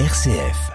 RCF.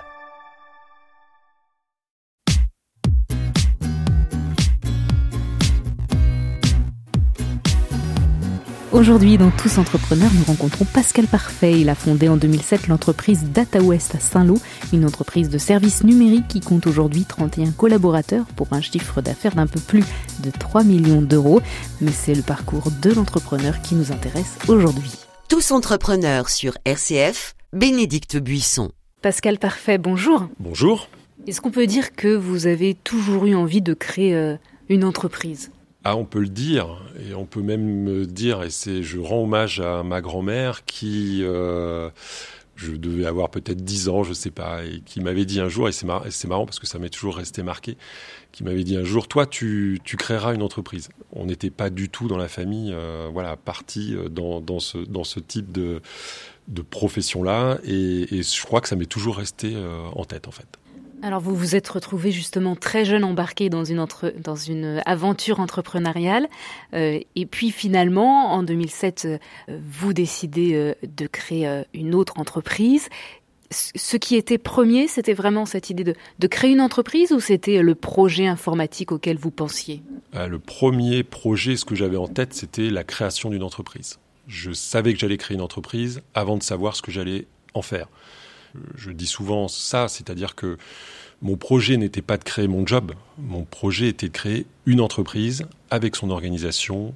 Aujourd'hui, dans Tous Entrepreneurs, nous rencontrons Pascal Parfait. Il a fondé en 2007 l'entreprise Data West à Saint-Lô, une entreprise de services numériques qui compte aujourd'hui 31 collaborateurs pour un chiffre d'affaires d'un peu plus de 3 millions d'euros. Mais c'est le parcours de l'entrepreneur qui nous intéresse aujourd'hui. Tous Entrepreneurs sur RCF, Bénédicte Buisson. Pascal Parfait, bonjour. Bonjour. Est-ce qu'on peut dire que vous avez toujours eu envie de créer euh, une entreprise? Ah, on peut le dire, et on peut même me dire, et c'est, je rends hommage à ma grand-mère qui, euh, je devais avoir peut-être 10 ans, je sais pas, et qui m'avait dit un jour, et c'est marrant, marrant parce que ça m'est toujours resté marqué, qui m'avait dit un jour, toi, tu, tu créeras une entreprise. On n'était pas du tout dans la famille, euh, voilà, parti dans, dans, ce, dans ce type de, de profession-là, et, et, je crois que ça m'est toujours resté euh, en tête, en fait. Alors vous vous êtes retrouvé justement très jeune embarqué dans une, entre, dans une aventure entrepreneuriale euh, et puis finalement en 2007 euh, vous décidez euh, de créer euh, une autre entreprise. Ce qui était premier, c'était vraiment cette idée de, de, créer une entreprise ou c'était le projet informatique auquel vous pensiez? Le premier projet, ce que j'avais en tête, c'était la création d'une entreprise. Je savais que j'allais créer une entreprise avant de savoir ce que j'allais en faire je dis souvent ça, c'est-à-dire que mon projet n'était pas de créer mon job, mon projet était de créer une entreprise avec son organisation,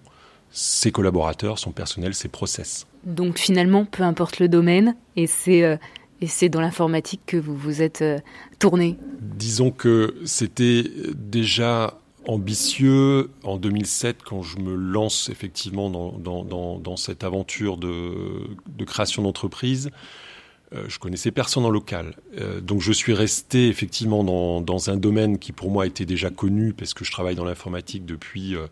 ses collaborateurs, son personnel, ses process. Donc finalement, peu importe le domaine, et c'est euh, et c'est dans l'informatique que vous vous êtes euh, tourné. Disons que c'était déjà ambitieux en 2007 quand je me lance effectivement dans, cette aventure de, création d'entreprise. Euh, je connaissais personne en local. Euh, donc je suis resté effectivement dans, un domaine qui pour moi était déjà connu parce que je travaille dans l'informatique depuis euh,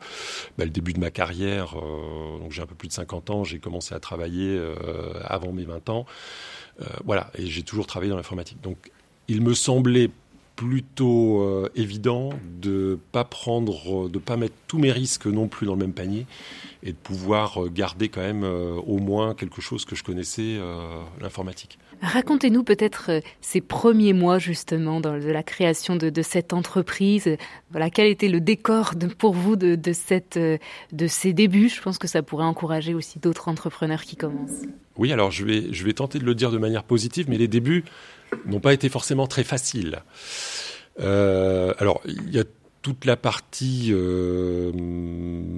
bah, le début de ma carrière. Euh, donc j'ai un peu plus de 50 ans, j'ai commencé à travailler avant mes 20 ans. Voilà, et j'ai toujours travaillé dans l'informatique. Donc il me semblait plutôt euh, évident de pas prendre, de pas mettre tous mes risques non plus dans le même panier et de pouvoir garder quand même euh, au moins quelque chose que je connaissais, euh, l'informatique. Racontez-nous peut-être euh, ces premiers mois justement de la création de, cette entreprise. Voilà, quel était le décor pour vous de, de, cette, de ces débuts? Je pense que ça pourrait encourager aussi d'autres entrepreneurs qui commencent. Oui, alors je vais, tenter de le dire de manière positive, mais les débuts n'ont pas été forcément très faciles. Euh, alors, il y a toute la partie euh,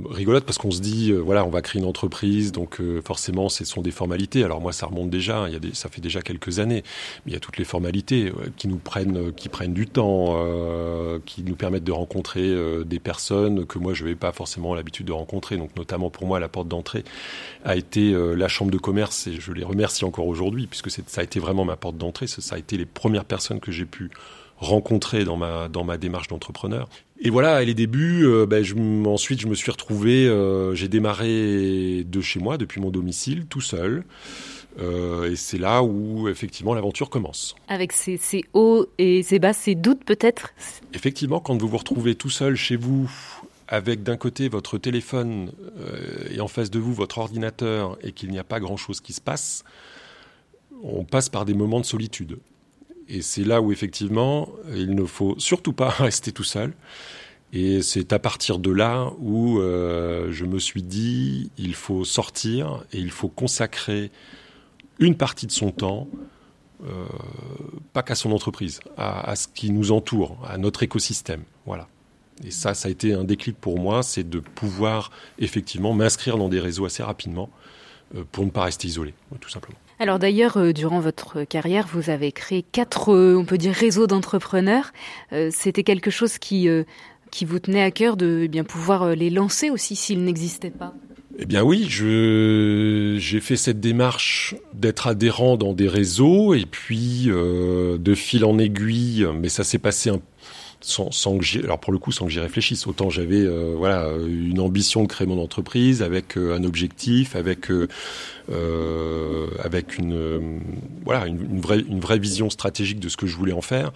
rigolote parce qu'on se dit euh, voilà on va créer une entreprise donc euh, forcément ce sont des formalités. Alors moi ça remonte déjà il y a des, ça fait déjà quelques années mais il y a toutes les formalités euh, qui nous prennent qui prennent du temps euh, qui nous permettent de rencontrer euh, des personnes que moi je n'avais pas forcément l'habitude de rencontrer. Donc notamment pour moi la porte d'entrée a été la chambre de commerce et je les remercie encore aujourd'hui puisque ça a été vraiment ma porte d'entrée. Ça a été les premières personnes que j'ai pu rencontré dans ma, dans ma démarche d'entrepreneur. Et voilà, et les débuts, euh, ben, je, ensuite je me suis retrouvé, euh, j'ai démarré de chez moi, depuis mon domicile, tout seul. Euh, et c'est là où effectivement l'aventure commence. Avec ses, ses, hauts et ses bas, ses doutes peut-être? Effectivement, quand vous vous retrouvez tout seul chez vous, avec d'un côté votre téléphone et en face de vous votre ordinateur et qu'il n'y a pas grand-chose qui se passe, on passe par des moments de solitude. Et c'est là où effectivement, il ne faut surtout pas rester tout seul. Et c'est à partir de là où euh, je me suis dit, il faut sortir et il faut consacrer une partie de son temps, euh, pas qu'à son entreprise, à, ce qui nous entoure, à notre écosystème. Voilà. Et ça, ça a été un déclic pour moi, c'est de pouvoir effectivement m'inscrire dans des réseaux assez rapidement euh, pour ne pas rester isolé, tout simplement. Alors d'ailleurs, euh, durant votre carrière, vous avez créé quatre, euh, on peut dire, réseaux d'entrepreneurs. Euh, C'était quelque chose qui, qui vous tenait à cœur de eh bien pouvoir les lancer aussi s'ils n'existaient pas? Eh bien oui, j'ai fait cette démarche d'être adhérent dans des réseaux et puis de fil en aiguille, mais ça s'est passé un sans, que alors pour le coup sans que j'y réfléchisse. Autant j'avais euh, voilà une ambition de créer mon entreprise avec euh, un objectif avec euh, avec une voilà une, vraie une vraie vision stratégique de ce que je voulais en faire.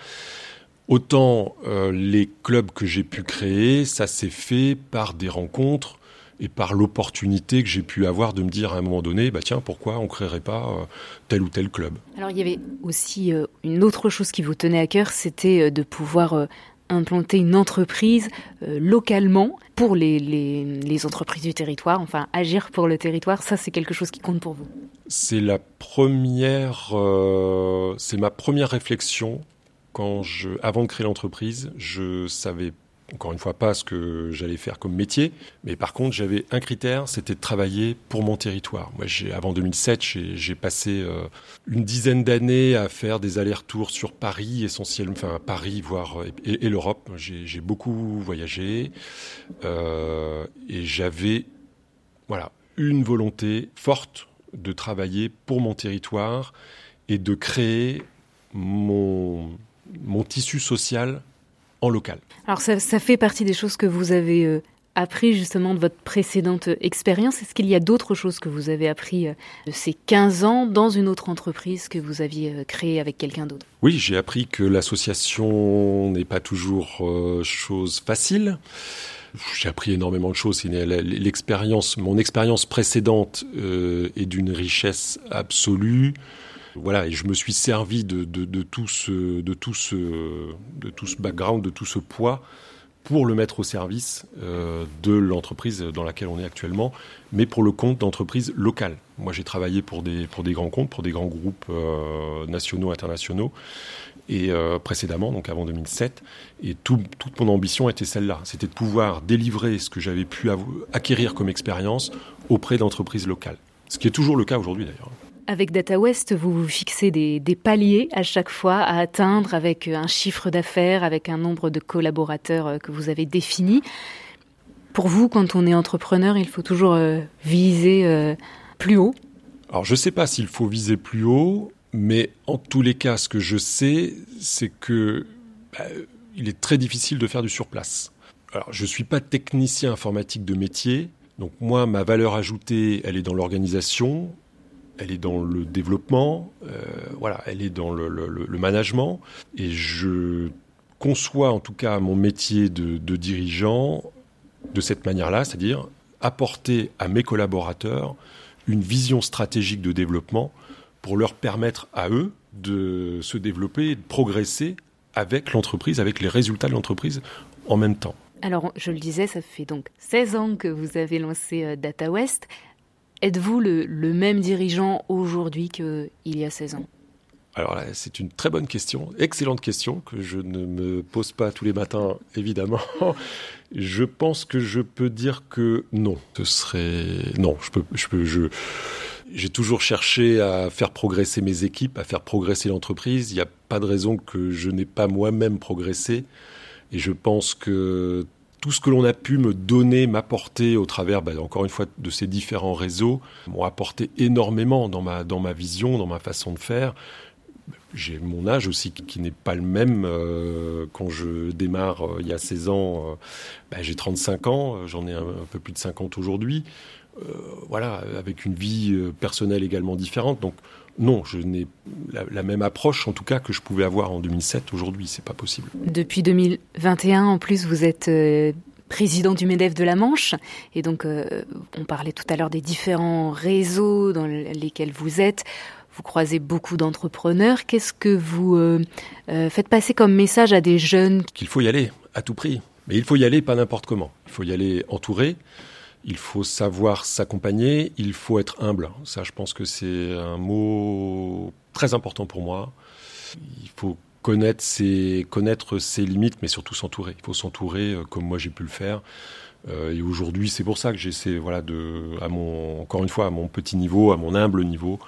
Autant les clubs que j'ai pu créer ça s'est fait par des rencontres et par l'opportunité que j'ai pu avoir de me dire à un moment donné, bah tiens, pourquoi on créerait pas euh, tel ou tel club? Alors il y avait aussi euh, une autre chose qui vous tenait à cœur, c'était euh, de pouvoir implanter une entreprise localement pour les, les, entreprises du territoire, enfin agir pour le territoire, ça c'est quelque chose qui compte pour vous. C'est la première, c'est ma première réflexion. Quand je, avant de créer l'entreprise, je savais encore une fois pas ce que j'allais faire comme métier, mais par contre j'avais un critère, c'était de travailler pour mon territoire. Moi, avant 2007, j'ai, passé euh, une dizaine d'années à faire des allers-retours sur Paris, essentiellement, enfin Paris, voire et, l'Europe. J'ai, beaucoup voyagé euh, et j'avais, voilà, une volonté forte de travailler pour mon territoire et de créer mon, mon tissu social en local. Alors ça, fait partie des choses que vous avez euh, appris justement de votre précédente expérience. Est-ce qu'il y a d'autres choses que vous avez appris euh, de ces 15 ans dans une autre entreprise que vous aviez euh, créée avec quelqu'un d'autre? Oui, j'ai appris que l'association n'est pas toujours chose facile. J'ai appris énormément de choses. L'expérience, mon expérience précédente est d'une richesse absolue. Voilà, et je me suis servi de, tout ce, background, de tout ce poids pour le mettre au service euh, de l'entreprise dans laquelle on est actuellement, mais pour le compte d'entreprises locales. Moi, j'ai travaillé pour des, pour des grands comptes, pour des grands groupes euh, nationaux, internationaux, et euh, précédemment, donc avant 2007, et toute mon ambition était celle-là, c'était de pouvoir délivrer ce que j'avais pu acquérir comme expérience auprès d'entreprises locales. Ce qui est toujours le cas aujourd'hui d'ailleurs. Avec Data West, vous vous fixez des, paliers à chaque fois à atteindre avec un chiffre d'affaires, avec un nombre de collaborateurs euh, que vous avez défini. Pour vous, quand on est entrepreneur, il faut toujours euh, viser euh, plus haut Alors je ne sais pas s'il faut viser plus haut, mais en tous les cas, ce que je sais, c'est que bah, il est très difficile de faire du surplace. Alors je ne suis pas technicien informatique de métier, donc moi, ma valeur ajoutée, elle est dans l'organisation, elle est dans le développement, euh, voilà, elle est dans le, management. Et je conçois en tout cas mon métier de, dirigeant de cette manière-là, c'est-à-dire apporter à mes collaborateurs une vision stratégique de développement pour leur permettre à eux de se développer et de progresser avec l'entreprise, avec les résultats de l'entreprise en même temps. Alors, je le disais, ça fait donc 16 ans que vous avez lancé euh, Data West. Êtes-vous le, même dirigeant aujourd'hui qu'il y a 16 ans? Alors là, c'est une très bonne question, excellente question que je ne me pose pas tous les matins, évidemment. Je pense que je peux dire que non. Ce serait non. Je peux, je peux, je. J'ai toujours cherché à faire progresser mes équipes, à faire progresser l'entreprise. Il n'y a pas de raison que je n'ai pas moi-même progressé. Et je pense que tout ce que l'on a pu me donner, m'apporter au travers, bah, encore une fois, de ces différents réseaux, m'ont apporté énormément dans ma, vision, dans ma façon de faire. J'ai mon âge aussi qui, n'est pas le même. Euh, quand je démarre euh, il y a 16 ans, euh, bah, j'ai 35 ans, j'en ai un, peu plus de 50 aujourd'hui. Voilà, avec une vie personnelle également différente. Donc, non, je n'ai la, même approche, en tout cas, que je pouvais avoir en 2007. Aujourd'hui, c'est pas possible. Depuis 2021, en plus, vous êtes euh, président du MEDEF de la Manche. Et donc, euh, on parlait tout à l'heure des différents réseaux dans lesquels vous êtes. Vous croisez beaucoup d'entrepreneurs. Qu'est-ce que vous euh, faites passer comme message à des jeunes? Qu'il faut y aller, à tout prix. Mais il faut y aller pas n'importe comment. Il faut y aller entouré il faut savoir s'accompagner, il faut être humble. Ça, je pense que c'est un mot très important pour moi. Il faut connaître ses, limites, mais surtout s'entourer. Il faut s'entourer euh, comme moi j'ai pu le faire. Euh, et aujourd'hui, c'est pour ça que j'essaie, voilà, de, encore une fois, à mon petit niveau, à mon humble niveau,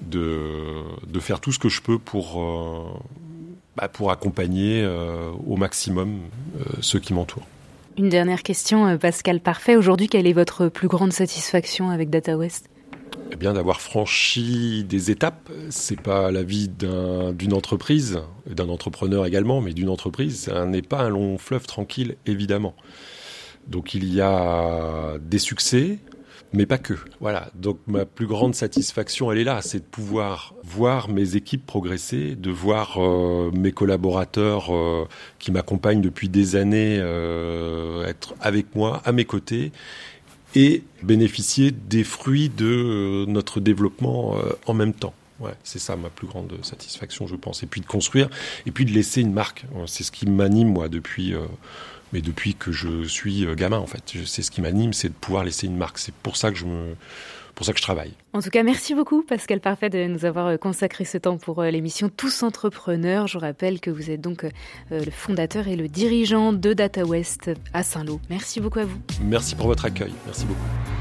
de, faire tout ce que je peux pour, euh, bah, pour accompagner au maximum ceux qui m'entourent. Une dernière question, euh, Pascal Parfait. Aujourd'hui, quelle est votre plus grande satisfaction avec Data West? Eh bien, d'avoir franchi des étapes, c'est pas la vie d'une entreprise, d'un entrepreneur également, mais d'une entreprise, ça n'est pas un long fleuve tranquille, évidemment. Donc il y a des succès, mais pas que. Voilà. Donc ma plus grande satisfaction, elle est là, c'est de pouvoir voir mes équipes progresser, de voir euh, mes collaborateurs euh, qui m'accompagnent depuis des années euh, être avec moi, à mes côtés, et bénéficier des fruits de notre développement en même temps. Ouais, c'est ça ma plus grande satisfaction, je pense. Et puis de construire, et puis de laisser une marque. C'est ce qui m'anime, moi, depuis, mais depuis que je suis gamin, en fait. C'est ce qui m'anime, c'est de pouvoir laisser une marque. C'est pour ça que je me pour ça que je travaille. En tout cas, merci beaucoup Pascal Parfait de nous avoir consacré ce temps pour euh, l'émission Tous Entrepreneurs. Je rappelle que vous êtes donc euh, le fondateur et le dirigeant de Data West à Saint-Lô. Merci beaucoup à vous. Merci pour votre accueil. Merci beaucoup.